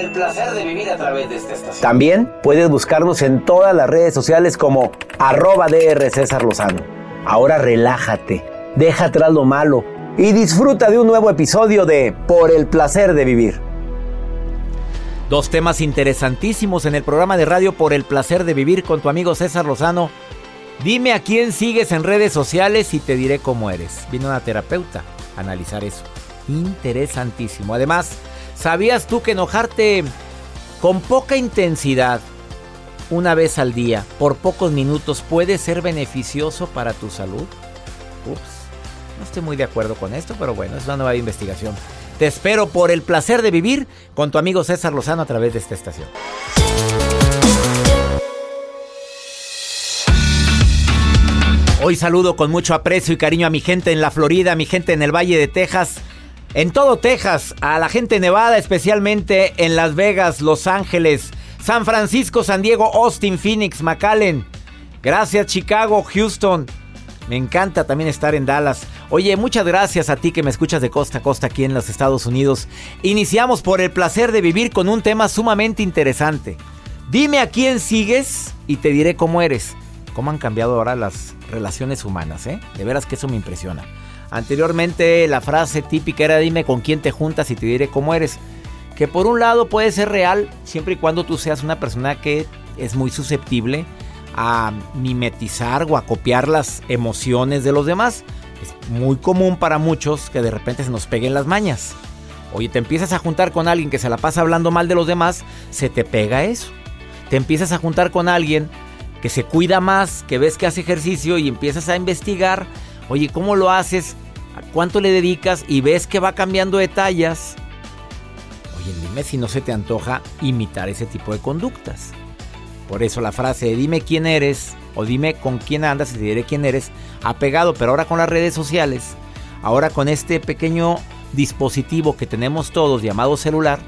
El placer de vivir a través de esta estación. También puedes buscarnos en todas las redes sociales como arroba DR César Lozano. Ahora relájate, deja atrás lo malo y disfruta de un nuevo episodio de Por el placer de vivir. Dos temas interesantísimos en el programa de radio Por el placer de vivir con tu amigo César Lozano. Dime a quién sigues en redes sociales y te diré cómo eres. Vino una terapeuta a analizar eso. Interesantísimo. Además, ¿sabías tú que enojarte con poca intensidad, una vez al día, por pocos minutos, puede ser beneficioso para tu salud? Ups, no estoy muy de acuerdo con esto, pero bueno, es una nueva investigación. Te espero por el placer de vivir con tu amigo César Lozano a través de esta estación. Hoy saludo con mucho aprecio y cariño a mi gente en la Florida, a mi gente en el Valle de Texas, en todo Texas, a la gente Nevada, especialmente en Las Vegas, Los Ángeles, San Francisco, San Diego, Austin, Phoenix, McAllen. Gracias Chicago, Houston. Me encanta también estar en Dallas. Oye, muchas gracias a ti que me escuchas de costa a costa aquí en los Estados Unidos. Iniciamos por el placer de vivir con un tema sumamente interesante. Dime a quién sigues y te diré cómo eres. Cómo han cambiado ahora las relaciones humanas, ¿eh? De veras que eso me impresiona. Anteriormente la frase típica era dime con quién te juntas y te diré cómo eres. Que por un lado puede ser real siempre y cuando tú seas una persona que es muy susceptible a mimetizar o a copiar las emociones de los demás. Es muy común para muchos que de repente se nos peguen las mañas. Oye, te empiezas a juntar con alguien que se la pasa hablando mal de los demás, se te pega eso. Te empiezas a juntar con alguien que se cuida más, que ves que hace ejercicio y empiezas a investigar, oye, ¿cómo lo haces? ¿A cuánto le dedicas? Y ves que va cambiando de tallas. Oye, dime si no se te antoja imitar ese tipo de conductas. Por eso la frase de dime quién eres o dime con quién andas y te diré quién eres ha pegado, pero ahora con las redes sociales, ahora con este pequeño dispositivo que tenemos todos llamado celular,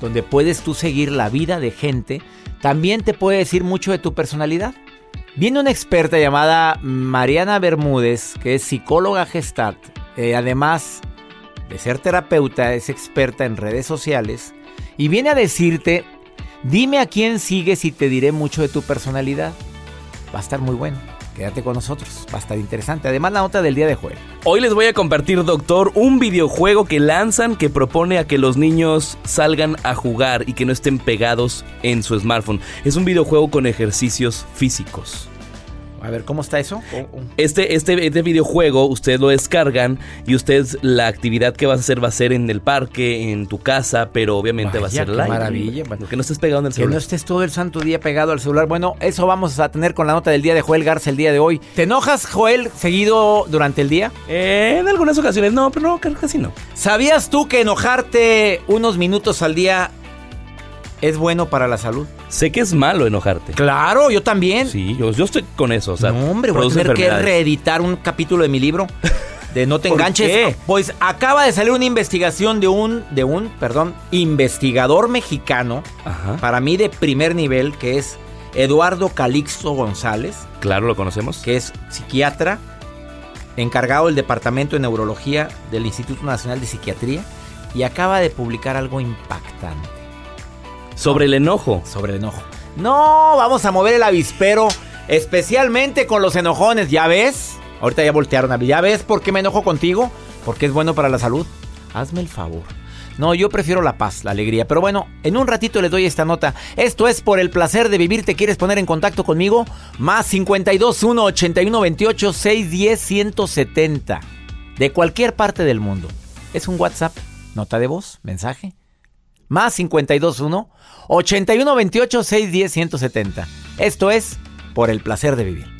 donde puedes tú seguir la vida de gente, también te puede decir mucho de tu personalidad. Viene una experta llamada Mariana Bermúdez, que es psicóloga gestalt, eh, además de ser terapeuta, es experta en redes sociales, y viene a decirte, dime a quién sigues y te diré mucho de tu personalidad. Va a estar muy bueno. Quédate con nosotros, va a estar interesante. Además, la nota del día de juego. Hoy les voy a compartir, doctor, un videojuego que lanzan que propone a que los niños salgan a jugar y que no estén pegados en su smartphone. Es un videojuego con ejercicios físicos. A ver, ¿cómo está eso? Este, este, este videojuego ustedes lo descargan y ustedes la actividad que vas a hacer va a ser en el parque, en tu casa, pero obviamente va a ser live. maravilla. Que no estés pegado en el Que celular. no estés todo el santo día pegado al celular. Bueno, eso vamos a tener con la nota del día de Joel Garza el día de hoy. ¿Te enojas, Joel, seguido durante el día? Eh, en algunas ocasiones no, pero no, casi no. ¿Sabías tú que enojarte unos minutos al día es bueno para la salud? Sé que es malo enojarte. Claro, yo también. Sí, yo, yo estoy con eso. O sea, no, hombre, voy a tener que reeditar un capítulo de mi libro. De no te ¿Por enganches. qué? Pues acaba de salir una investigación de un, de un, perdón, investigador mexicano, Ajá. para mí de primer nivel, que es Eduardo Calixto González. Claro, lo conocemos. Que es psiquiatra, encargado del Departamento de Neurología del Instituto Nacional de Psiquiatría y acaba de publicar algo impactante. Sobre el enojo. Sobre el enojo. No, vamos a mover el avispero, especialmente con los enojones, ¿ya ves? Ahorita ya voltearon, ¿ya ves por qué me enojo contigo? Porque es bueno para la salud. Hazme el favor. No, yo prefiero la paz, la alegría. Pero bueno, en un ratito les doy esta nota. Esto es por el placer de vivir. ¿Te quieres poner en contacto conmigo? Más 52 1 81 28 610 170. De cualquier parte del mundo. Es un WhatsApp, nota de voz, mensaje. Más 52 1 81 28 610 170. Esto es por el placer de vivir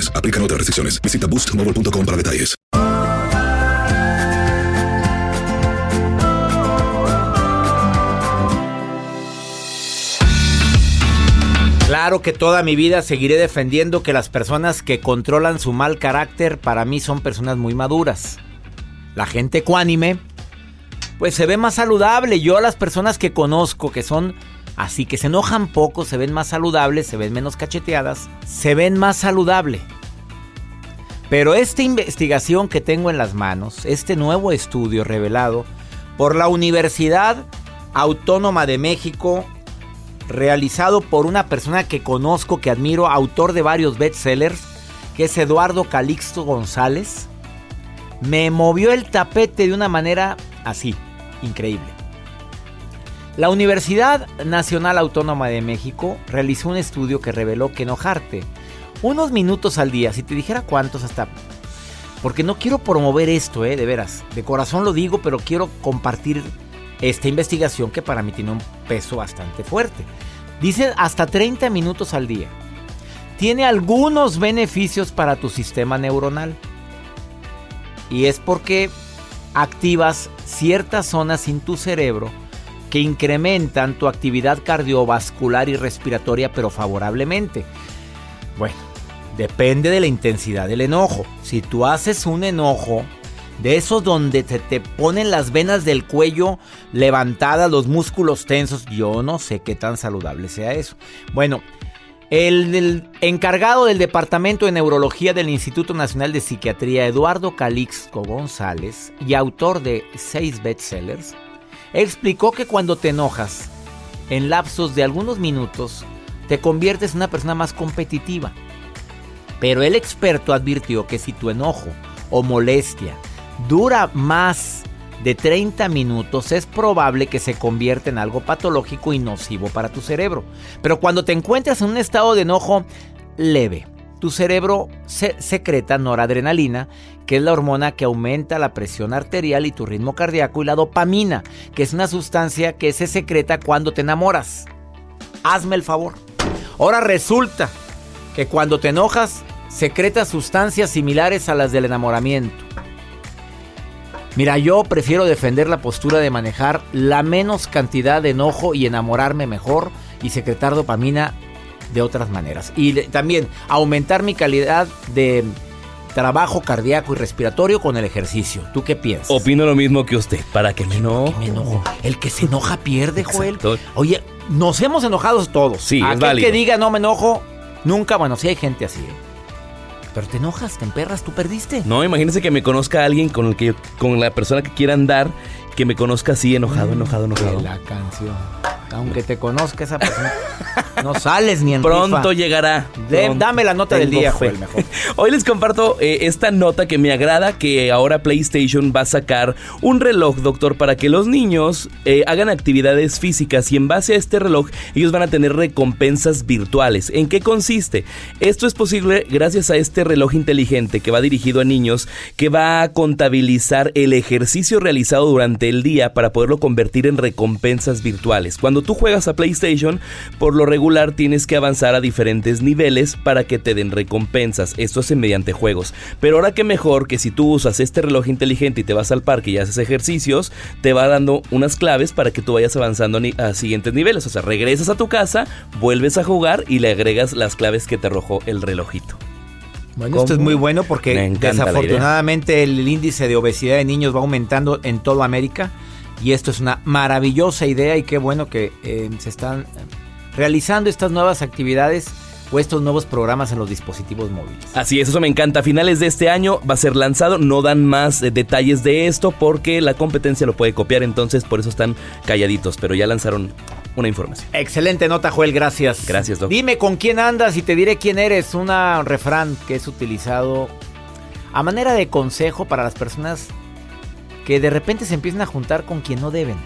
Aplican otras restricciones. Visita boostmobile.com para detalles. Claro que toda mi vida seguiré defendiendo que las personas que controlan su mal carácter para mí son personas muy maduras. La gente ecuánime, pues se ve más saludable. Yo a las personas que conozco que son así, que se enojan poco, se ven más saludables, se ven menos cacheteadas, se ven más saludable. Pero esta investigación que tengo en las manos, este nuevo estudio revelado por la Universidad Autónoma de México, realizado por una persona que conozco, que admiro, autor de varios bestsellers, que es Eduardo Calixto González, me movió el tapete de una manera así, increíble. La Universidad Nacional Autónoma de México realizó un estudio que reveló que enojarte unos minutos al día, si te dijera cuántos hasta... Porque no quiero promover esto, eh, de veras. De corazón lo digo, pero quiero compartir esta investigación que para mí tiene un peso bastante fuerte. Dice hasta 30 minutos al día. Tiene algunos beneficios para tu sistema neuronal. Y es porque activas ciertas zonas en tu cerebro que incrementan tu actividad cardiovascular y respiratoria, pero favorablemente. Bueno, Depende de la intensidad del enojo. Si tú haces un enojo de esos donde te, te ponen las venas del cuello levantadas, los músculos tensos, yo no sé qué tan saludable sea eso. Bueno, el, el, encargado del Departamento de Neurología del Instituto Nacional de Psiquiatría, Eduardo Calixto González, y autor de seis bestsellers, explicó que cuando te enojas, en lapsos de algunos minutos, te conviertes en una persona más competitiva pero el experto advirtió que si tu enojo o molestia dura más de 30 minutos es probable que se convierta en algo patológico y nocivo para tu cerebro. Pero cuando te encuentras en un estado de enojo leve, tu cerebro se secreta noradrenalina, que es la hormona que aumenta la presión arterial y tu ritmo cardíaco, y la dopamina, que es una sustancia que se secreta cuando te enamoras. Hazme el favor. Ahora resulta que cuando te enojas, secretas sustancias similares a las del enamoramiento. Mira, yo prefiero defender la postura de manejar la menos cantidad de enojo y enamorarme mejor y secretar dopamina de otras maneras. Y también aumentar mi calidad de trabajo cardíaco y respiratorio con el ejercicio. ¿Tú qué piensas? Opino lo mismo que usted, para que me enojo. me enojo. El que se enoja pierde, Joel. Oye, nos hemos enojado todos. Sí, Aquel es válido. que diga no me enojo, nunca, bueno, sí hay gente así. ¿eh? Pero te enojas, te emperras, tú perdiste. No, imagínese que me conozca alguien con el que con la persona que quiera andar, que me conozca así enojado, enojado, enojado. La canción. Aunque te conozca esa persona, no sales ni en Pronto rifa. llegará. De- Pronto. dame la nota del día. Joel, mejor. Hoy les comparto eh, esta nota que me agrada, que ahora PlayStation va a sacar un reloj, doctor, para que los niños eh, hagan actividades físicas y en base a este reloj ellos van a tener recompensas virtuales. ¿En qué consiste? Esto es posible gracias a este reloj inteligente que va dirigido a niños, que va a contabilizar el ejercicio realizado durante el día para poderlo convertir en recompensas virtuales. Cuando tú juegas a PlayStation, por lo regular tienes que avanzar a diferentes niveles para que te den recompensas. Esto es mediante juegos. Pero ahora que mejor que si tú usas este reloj inteligente y te vas al parque y haces ejercicios, te va dando unas claves para que tú vayas avanzando a, siguientes niveles. O sea, regresas a tu casa, vuelves a jugar y le agregas las claves que te arrojó el relojito. Bueno, esto es muy bueno porque desafortunadamente el índice de obesidad de niños va aumentando en toda América y esto es una maravillosa idea y qué bueno que eh, se están realizando estas nuevas actividades o estos nuevos programas en los dispositivos móviles. Así es, eso me encanta. A finales de este año va a ser lanzado. No dan más eh, detalles de esto porque la competencia lo puede copiar. Entonces, por eso están calladitos. Pero ya lanzaron una información. Excelente nota, Joel, gracias. Gracias, Doc. Dime con quién andas y te diré quién eres. Un refrán que es utilizado a manera de consejo para las personas que de repente se empiezan a juntar con quien no deben.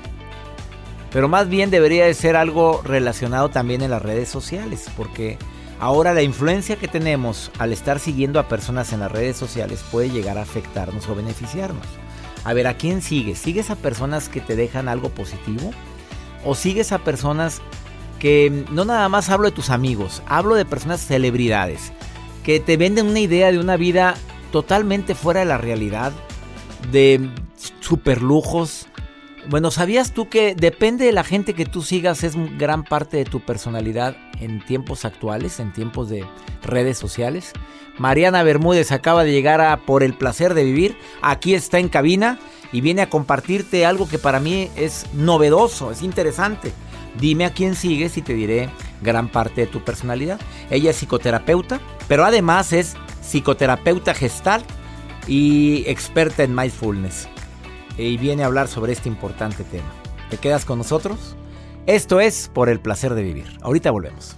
Pero más bien debería de ser algo relacionado también en las redes sociales, porque ahora la influencia que tenemos al estar siguiendo a personas en las redes sociales puede llegar a afectarnos o beneficiarnos. A ver, ¿a quién sigues? ¿Sigues a personas que te dejan algo positivo? ¿O sigues a personas que no nada más hablo de tus amigos, hablo de personas celebridades, que te venden una idea de una vida totalmente fuera de la realidad, de super lujos? Bueno, ¿sabías tú que depende de la gente que tú sigas es gran parte de tu personalidad en tiempos actuales, en tiempos de redes sociales? Mariana Bermúdez acaba de llegar a Por el placer de vivir, aquí está en cabina y viene a compartirte algo que para mí es novedoso, es interesante. Dime a quién sigues y te diré gran parte de tu personalidad. Ella es psicoterapeuta, pero además es psicoterapeuta gestal y experta en mindfulness y viene a hablar sobre este importante tema. ¿Te quedas con nosotros? Esto es Por el placer de vivir. Ahorita volvemos.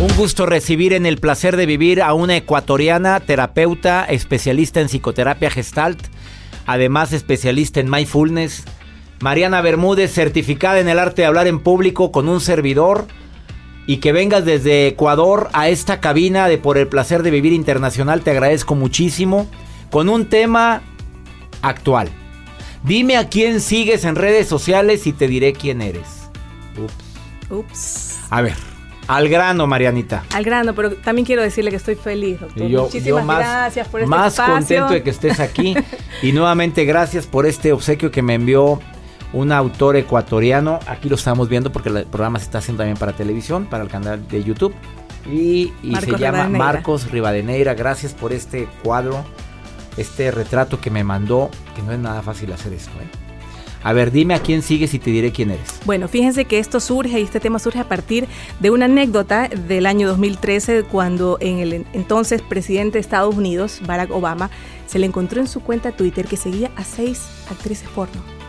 Un gusto recibir en el placer de vivir a una ecuatoriana, terapeuta, especialista en psicoterapia gestalt, además especialista en mindfulness. Mariana Bermúdez, certificada en el arte de hablar en público con un servidor y que vengas desde Ecuador a esta cabina de Por el Placer de Vivir Internacional, te agradezco muchísimo, con un tema actual. Dime a quién sigues en redes sociales y te diré quién eres. Ups. Ups. A ver, al grano, Marianita. Al grano, pero también quiero decirle que estoy feliz, doctor. Yo, Muchísimas yo más, gracias por este más espacio. contento de que estés aquí. y nuevamente gracias por este obsequio que me envió un autor ecuatoriano. Aquí lo estamos viendo porque el programa se está haciendo también para televisión, para el canal de YouTube. Y, y se llama Rivadeneira. Marcos Rivadeneira. Gracias por este cuadro, este retrato que me mandó, que no es nada fácil hacer esto. ¿eh? A ver, dime a quién sigues y te diré quién eres. Bueno, fíjense que esto surge y este tema surge a partir de una anécdota del año 2013 cuando en el entonces presidente de Estados Unidos, Barack Obama, se le encontró en su cuenta Twitter que seguía a seis actrices porno.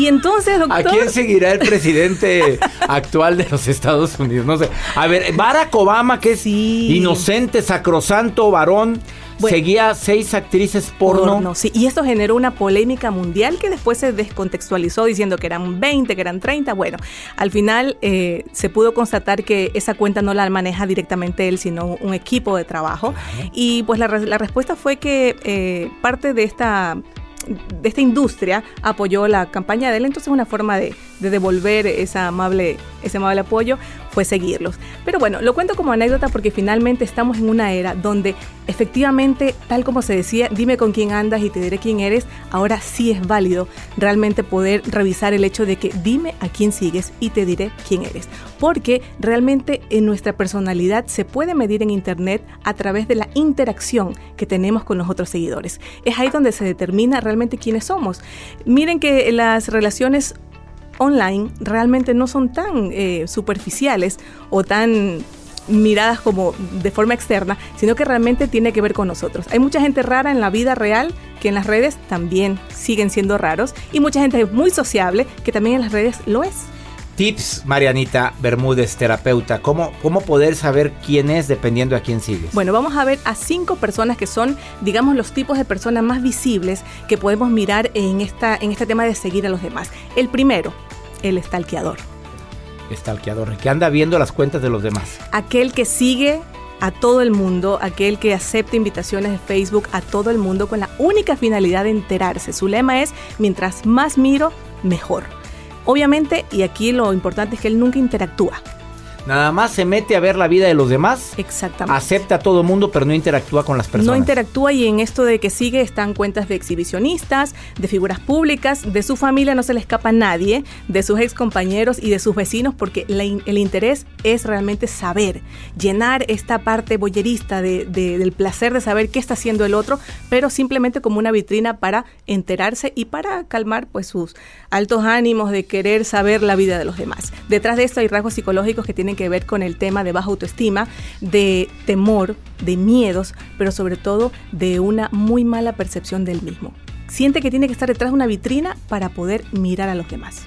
Y entonces, doctor... ¿A quién seguirá el presidente actual de los Estados Unidos? No sé. A ver, Barack Obama, que es inocente, sacrosanto, varón, Bueno. seguía seis actrices porno. Porno, sí. Y esto generó una polémica mundial que después se descontextualizó diciendo que eran 20, que eran 30. Bueno, al final eh, se pudo constatar que esa cuenta no la maneja directamente él, sino un equipo de trabajo. Y pues la respuesta fue que eh, parte de esta de esta industria apoyó la campaña de él, entonces una forma de, de devolver esa amable, ese amable apoyo fue seguirlos. Pero bueno, lo cuento como anécdota porque finalmente estamos en una era donde efectivamente, tal como se decía, dime con quién andas y te diré quién eres, ahora sí es válido realmente poder revisar el hecho de que dime a quién sigues y te diré quién eres. Porque realmente en nuestra personalidad se puede medir en Internet a través de la interacción que tenemos con los otros seguidores. Es ahí donde se determina realmente quiénes somos. Miren que las relaciones online realmente no son tan eh, superficiales o tan miradas como de forma externa, sino que realmente tiene que ver con nosotros. Hay mucha gente rara en la vida real que en las redes también siguen siendo raros y mucha gente muy sociable que también en las redes lo es. Tips, Marianita Bermúdez, terapeuta. ¿Cómo, ¿Cómo poder saber quién es dependiendo a quién sigues? Bueno, vamos a ver a cinco personas que son, digamos, los tipos de personas más visibles que podemos mirar en, esta, en este tema de seguir a los demás. El primero, el stalkeador. Stalkeador, que anda viendo las cuentas de los demás. aquel que sigue a todo el mundo, aquel que acepta invitaciones de Facebook a todo el mundo con la única finalidad de enterarse. Su lema es, mientras más miro, mejor. Obviamente, y aquí lo importante es que él nunca interactúa. Nada más se mete a ver la vida de los demás. Exactamente. Acepta a todo mundo, pero no interactúa con las personas. No interactúa y en esto de que sigue están cuentas de exhibicionistas, de figuras públicas, de su familia no se le escapa a nadie, de sus ex compañeros y de sus vecinos porque la el interés es realmente saber, llenar esta parte boyerista de- de- del placer de saber qué está haciendo el otro, pero simplemente como una vitrina para enterarse y para calmar pues sus altos ánimos de querer saber la vida de los demás. Detrás de esto hay rasgos psicológicos que tienen que ver con el tema de baja autoestima, de temor, de miedos, pero sobre todo de una muy mala percepción del mismo. Siente que tiene que estar detrás de una vitrina para poder mirar a los demás.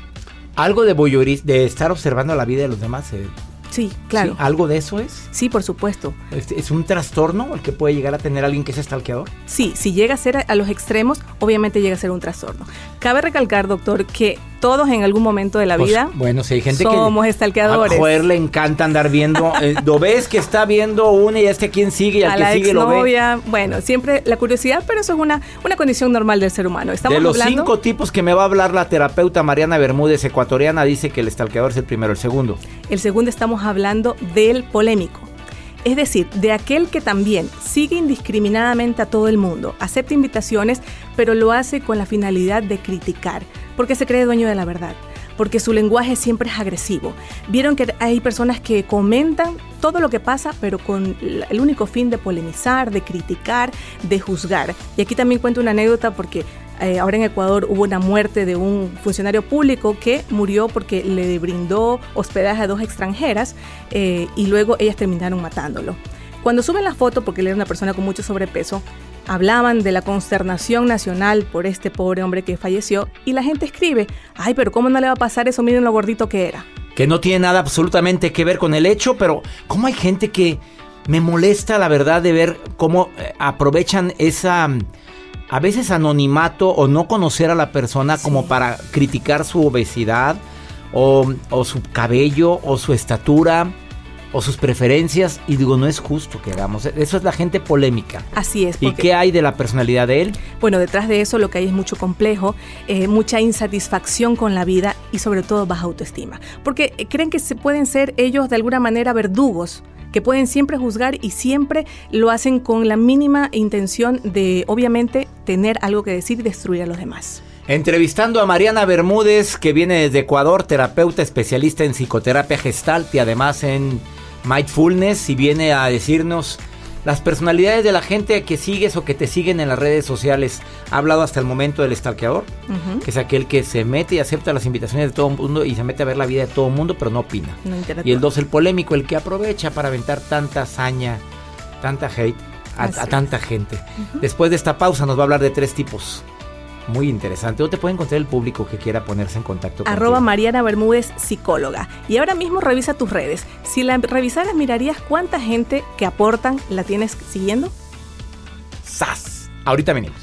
Algo de voyeuris, de estar observando la vida de los demás. eh, Sí, claro. ¿sí? ¿Algo de eso es? Sí, por supuesto. ¿Es, es un trastorno el que puede llegar a tener alguien que es stalkeador? Sí, si llega a ser a, a los extremos, obviamente llega a ser un trastorno. Cabe recalcar, doctor, que todos en algún momento de la Pues, vida bueno, si hay gente somos que. estalqueadores. A joder, le encanta andar viendo. eh, lo ves que está viendo una y este quién sigue y al a que la sigue lo ve. Bueno, siempre la curiosidad, pero eso es una, una condición normal del ser humano. Estamos De los hablando. cinco tipos que me va a hablar la terapeuta Mariana Bermúdez, ecuatoriana, dice que el estalqueador es el primero, el segundo. El segundo estamos hablando del polémico. Es decir, de aquel que también sigue indiscriminadamente a todo el mundo, acepta invitaciones, pero lo hace con la finalidad de criticar, porque se cree dueño de la verdad, porque su lenguaje siempre es agresivo. Vieron que hay personas que comentan todo lo que pasa, pero con el único fin de polemizar, de criticar, de juzgar. Y aquí también cuento una anécdota porque eh, ahora en Ecuador hubo una muerte de un funcionario público que murió porque le brindó hospedaje a dos extranjeras eh, y luego ellas terminaron matándolo. Cuando suben la foto, porque él era una persona con mucho sobrepeso, hablaban de la consternación nacional por este pobre hombre que falleció y la gente escribe, ay, pero ¿cómo no le va a pasar eso? Miren lo gordito que era. Que no tiene nada absolutamente que ver con el hecho, pero ¿cómo hay gente que me molesta la verdad de ver cómo eh, aprovechan esa a veces anonimato o no conocer a la persona como para criticar su obesidad o, o su cabello o su estatura o sus preferencias y digo no es justo que hagamos eso es la gente polémica Así es. y qué hay de la personalidad de él Bueno, detrás de eso lo que hay es mucho complejo, eh, mucha insatisfacción con la vida y sobre todo baja autoestima. Porque eh, creen que se pueden ser ellos de alguna manera verdugos, que pueden siempre juzgar y siempre lo hacen con la mínima intención de, obviamente, tener algo que decir y destruir a los demás. Entrevistando a Mariana Bermúdez, que viene desde Ecuador, terapeuta especialista en psicoterapia gestalt y además en mindfulness, y viene a decirnos las personalidades de la gente que sigues o que te siguen en las redes sociales. Ha hablado hasta el momento del stalkeador, que es aquel que se mete y acepta las invitaciones de todo el mundo y se mete a ver la vida de todo el mundo, pero no opina. No. Y el dos, el polémico, el que aprovecha para aventar tanta hazaña, tanta hate a, tanta gente. Después de esta pausa nos va a hablar de tres tipos. Muy interesante. ¿Dónde te puede encontrar el público que quiera ponerse en contacto Arroba contigo? Mariana Bermúdez, psicóloga. Y ahora mismo revisa tus redes. Si la revisaras, mirarías cuánta gente que aportan la tienes siguiendo. ¡Sas! Ahorita venimos.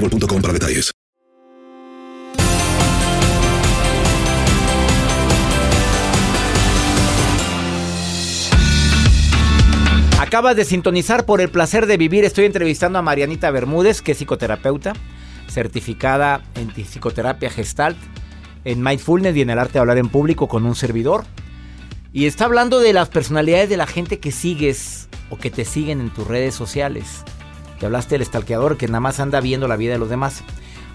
boostmobile.com para detalles. Acabas de sintonizar por el placer de vivir. Estoy entrevistando a Marianita Bermúdez, que es psicoterapeuta, certificada en psicoterapia gestalt, en mindfulness y en el arte de hablar en público con un servidor. Y está hablando de las personalidades de la gente que sigues o que te siguen en tus redes sociales. Hablaste del estalqueador que nada más anda viendo la vida de los demás.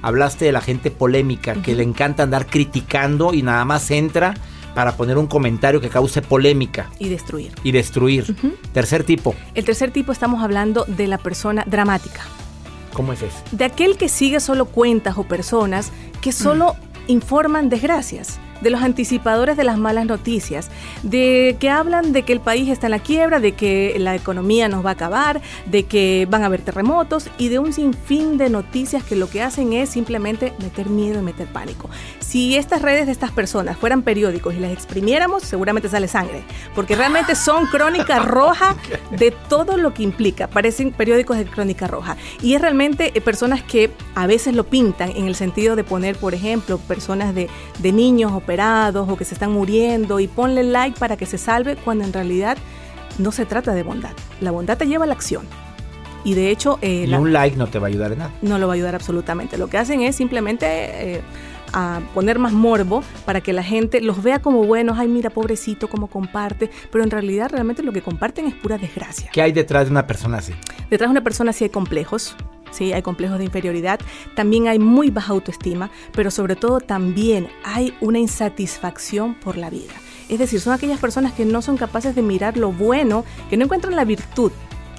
Hablaste de la gente polémica, que le encanta andar criticando y nada más entra para poner un comentario que cause polémica. Y destruir. Y destruir. Tercer tipo. El tercer tipo estamos hablando de la persona dramática. ¿Cómo es eso? De aquel que sigue solo cuentas o personas que solo informan desgracias de los anticipadores de las malas noticias, de que hablan de que el país está en la quiebra, de que la economía nos va a acabar, de que van a haber terremotos y de un sinfín de noticias que lo que hacen es simplemente meter miedo y meter pánico. Si estas redes de estas personas fueran periódicos y las exprimiéramos, seguramente sale sangre, porque realmente son crónica roja de todo lo que implica, parecen periódicos de crónica roja. Y es realmente eh, personas que a veces lo pintan en el sentido de poner, por ejemplo, personas de, de niños o operados o que se están muriendo y ponle like para que se salve cuando en realidad no se trata de bondad. La bondad te lleva a la acción. Y de hecho... Eh, un like no te va a ayudar en nada. No lo va a ayudar absolutamente. Lo que hacen es simplemente... Eh, a poner más morbo para que la gente los vea como buenos, ay mira pobrecito como comparte, pero en realidad realmente lo que comparten es pura desgracia. ¿Qué hay detrás de una persona así? Detrás de una persona así hay complejos, ¿sí? hay complejos de inferioridad, también hay muy baja autoestima, pero sobre todo también hay una insatisfacción por la vida. Es decir, son aquellas personas que no son capaces de mirar lo bueno, que no encuentran la virtud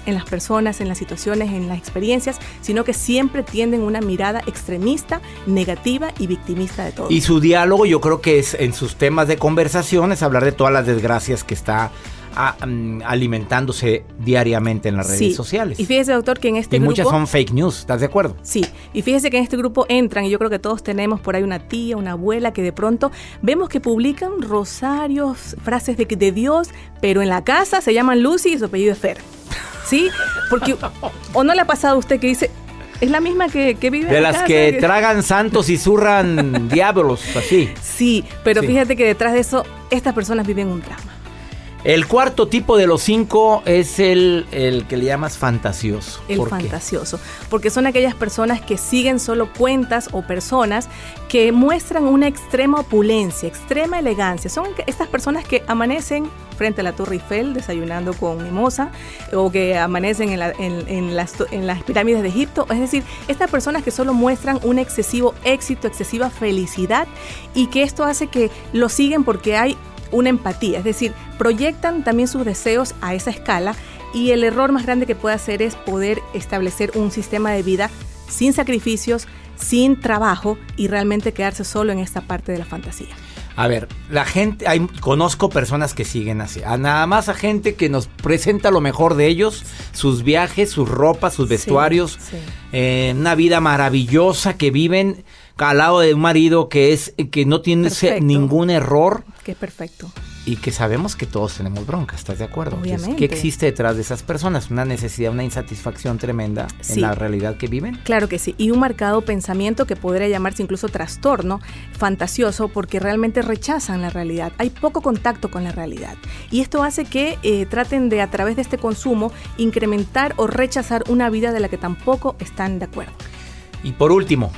en las personas, en las situaciones, en las experiencias, sino que siempre tienden una mirada extremista, negativa y victimista de todo. Y su diálogo yo creo que es en sus temas de conversación es hablar de todas las desgracias que está Mm, alimentándose diariamente en las redes sociales. Y fíjese, doctor, que en este y grupo... muchas son fake news, ¿estás de acuerdo? Sí, y fíjese que en este grupo entran, y yo creo que todos tenemos por ahí una tía, una abuela, que de pronto vemos que publican rosarios, frases de, de Dios, pero en la casa se llaman Lucy y su apellido es Fer. ¿Sí? Porque, ¿o no le ha pasado a usted que dice, es la misma que, vive De las que, tragan santos y zurran diablos, así. Sí, pero fíjate que detrás de eso, estas personas viven un drama. El cuarto tipo de los cinco es el, el que le llamas fantasioso. El fantasioso. Porque son aquellas personas que siguen solo cuentas o personas que muestran una extrema opulencia, extrema elegancia. Son estas personas que amanecen frente a la Torre Eiffel desayunando con mimosa o que amanecen en, en, las, en las pirámides de Egipto. Es decir, estas personas que solo muestran un excesivo éxito, excesiva felicidad y que esto hace que lo siguen porque hay una empatía, es decir, proyectan también sus deseos a esa escala y el error más grande que puede hacer es poder establecer un sistema de vida sin sacrificios, sin trabajo y realmente quedarse solo en esta parte de la fantasía. A ver, la gente, hay, conozco personas que siguen así, a nada más a gente que nos presenta lo mejor de ellos, sus viajes, sus ropas, sus vestuarios, eh, una vida maravillosa que viven al lado de un marido que es que no tiene ningún error. Que es perfecto. Y que sabemos que todos tenemos bronca, ¿estás de acuerdo? Obviamente. ¿Qué existe detrás de esas personas? Una necesidad, una insatisfacción tremenda en la realidad que viven. Claro que sí. Y un marcado pensamiento que podría llamarse incluso trastorno fantasioso porque realmente rechazan la realidad. Hay poco contacto con la realidad. Y esto hace que eh, traten de, a través de este consumo, incrementar o rechazar una vida de la que tampoco están de acuerdo. Y por último,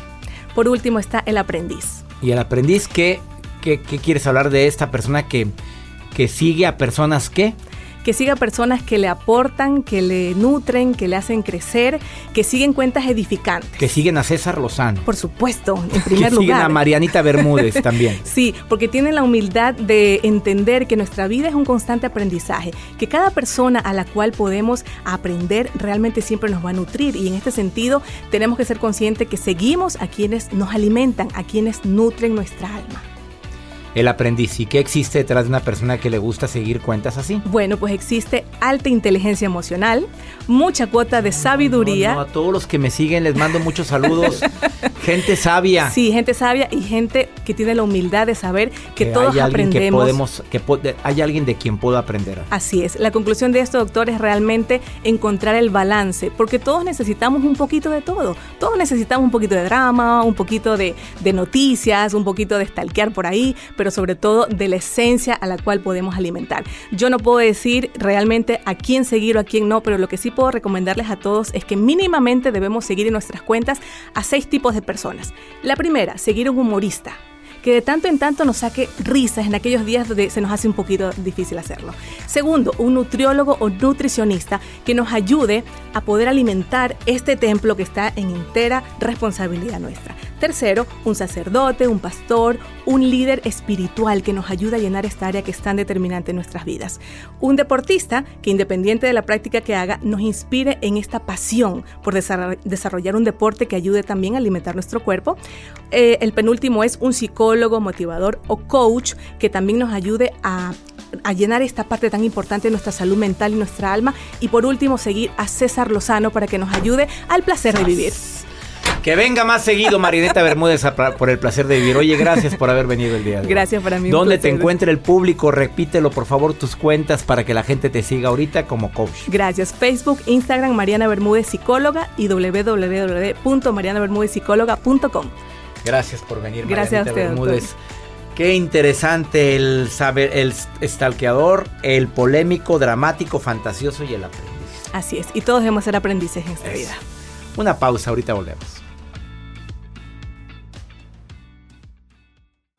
por último está el aprendiz. ¿Y el aprendiz qué, qué, quieres hablar de esta persona que, que sigue a personas que? Que siga personas que le aportan, que le nutren, que le hacen crecer, que siguen cuentas edificantes. Que siguen a César Lozano. Por supuesto, en primer lugar. Que siguen a Marianita Bermúdez también. sí, porque tienen la humildad de entender que nuestra vida es un constante aprendizaje, que cada persona a la cual podemos aprender realmente siempre nos va a nutrir y en este sentido tenemos que ser conscientes que seguimos a quienes nos alimentan, a quienes nutren nuestra alma el aprendiz. ¿Y qué existe detrás de una persona que le gusta seguir cuentas así? Bueno, pues existe alta inteligencia emocional, mucha cuota de sabiduría. a todos los que me siguen les mando muchos saludos. gente sabia. Sí, gente sabia y gente que tiene la humildad de saber que, todos hay aprendemos. Que podemos, que hay alguien de quien puedo aprender. Así es. La conclusión de esto, doctor, es realmente encontrar el balance, porque todos necesitamos un poquito de todo. Todos necesitamos un poquito de drama, un poquito de, de noticias, un poquito de stalkear por ahí pero sobre todo de la esencia a la cual podemos alimentar. Yo no puedo decir realmente a quién seguir o a quién no, pero lo que sí puedo recomendarles a todos es que mínimamente debemos seguir en nuestras cuentas a seis tipos de personas. La primera, seguir un humorista que de tanto en tanto nos saque risas en aquellos días donde se nos hace un poquito difícil hacerlo. Segundo, un nutriólogo o nutricionista que nos ayude a poder alimentar este templo que está en entera responsabilidad nuestra. Tercero, un sacerdote, un pastor, un líder espiritual que nos ayuda a llenar esta área que es tan determinante en nuestras vidas. Un deportista que independiente de la práctica que haga, nos inspire en esta pasión por desarrollar un deporte que ayude también a alimentar nuestro cuerpo. Eh, el penúltimo es un psicólogo, motivador o coach que también nos ayude a a llenar esta parte tan importante de nuestra salud mental y nuestra alma. Y por último, seguir a César Lozano para que nos ayude al placer de vivir. Que venga más seguido Marineta Bermúdez por el placer de vivir. Oye, gracias por haber venido el día de hoy. Gracias para mí. ¿Dónde te encuentra el público? Repítelo, por favor, tus cuentas para que la gente te siga ahorita como coach. Gracias. Facebook, Instagram, Mariana Bermúdez Psicóloga y www.marianabermúdezpsicóloga.com. Gracias por venir, Gracias a usted, Bermúdez. Qué interesante el saber, el estalqueador, el polémico, dramático, fantasioso y el aprendiz. Así es, y todos debemos ser aprendices en esta vida. Una pausa, ahorita volvemos.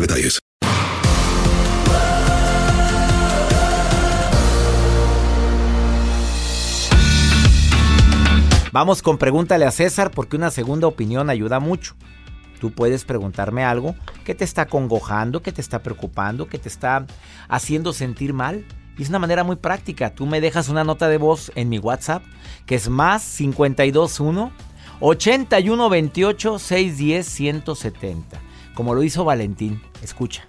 detalles. Vamos con pregúntale a César porque una segunda opinión ayuda mucho. Tú puedes preguntarme algo que te está congojando, que te está preocupando, que te está haciendo sentir mal. Y es una manera muy práctica. Tú me dejas una nota de voz en mi WhatsApp, que es más 521 8128 610 170 como lo hizo Valentín. Escucha.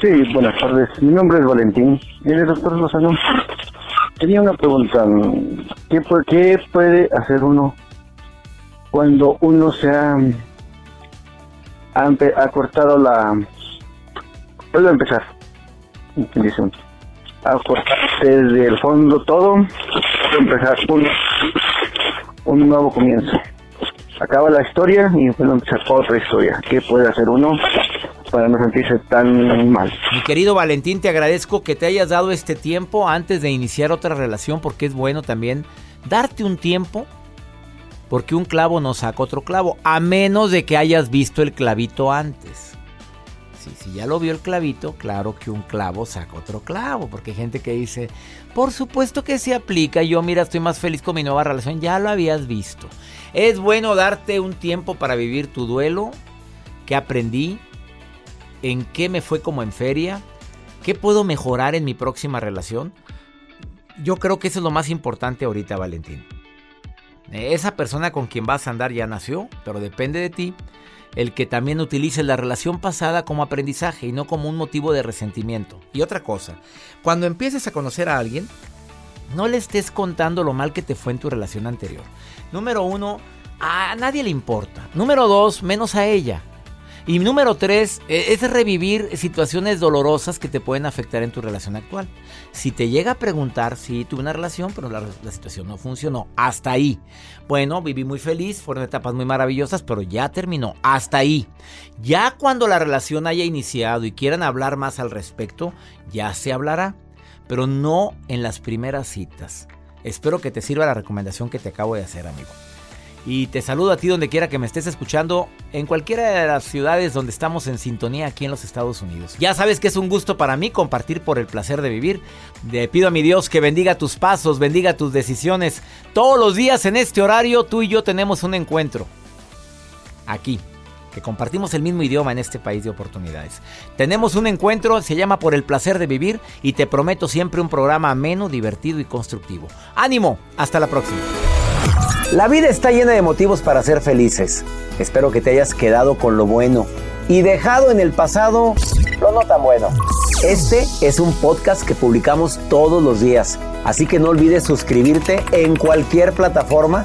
Sí, buenas tardes. Mi nombre es Valentín. Mire, doctor Lozano, tenía una pregunta. ¿Qué, ¿Qué puede hacer uno cuando uno se ha, ha, cortado la... Vuelvo a empezar. A cortar desde el fondo todo. empezar un, un nuevo comienzo acaba la historia y después empezar otra historia. ¿Qué puede hacer uno para no sentirse tan mal? Mi querido Valentín, te agradezco que te hayas dado este tiempo antes de iniciar otra relación porque es bueno también darte un tiempo porque un clavo no saca otro clavo, a menos de que hayas visto el clavito antes. si ya lo vio el clavito, claro que un clavo saca otro clavo, porque hay gente que dice, por supuesto que se aplica, yo mira, estoy más feliz con mi nueva relación, ya lo habías visto. Es bueno darte un tiempo para vivir tu duelo. ¿Qué aprendí? ¿En qué me fue como en feria? ¿Qué puedo mejorar en mi próxima relación? Yo creo que eso es lo más importante ahorita, Valentín. Esa persona con quien vas a andar ya nació, pero depende de ti el que también utilice la relación pasada como aprendizaje y no como un motivo de resentimiento. Y otra cosa, cuando empieces a conocer a alguien, no le estés contando lo mal que te fue en tu relación anterior. Número uno, a nadie le importa. Número dos, menos a ella. Y número tres, e, es revivir situaciones dolorosas que te pueden afectar en tu relación actual. Si te llega a preguntar si tuve una relación, pero la, la, situación no funcionó, hasta ahí. Bueno, viví muy feliz, fueron etapas muy maravillosas, pero ya terminó, hasta ahí. Ya cuando la relación haya iniciado y quieran hablar más al respecto, ya se hablará, pero no en las primeras citas. Espero que te sirva la recomendación que te acabo de hacer, amigo. Y te saludo a ti donde quiera que me estés escuchando, en cualquiera de las ciudades donde estamos en sintonía aquí en los Estados Unidos. Ya sabes que es un gusto para mí compartir por el placer de vivir. Le pido a mi Dios que bendiga tus pasos, bendiga tus decisiones. Todos los días en este horario tú y yo tenemos un encuentro. Aquí, que compartimos el mismo idioma en este país de oportunidades. Tenemos un encuentro, se llama Por el placer de vivir y te prometo siempre un programa ameno, divertido y constructivo. Ánimo, hasta la próxima. La vida está llena de motivos para ser felices. Espero que te hayas quedado con lo bueno y dejado en el pasado lo no tan bueno. Este es un podcast que publicamos todos los días, así que no olvides suscribirte en cualquier plataforma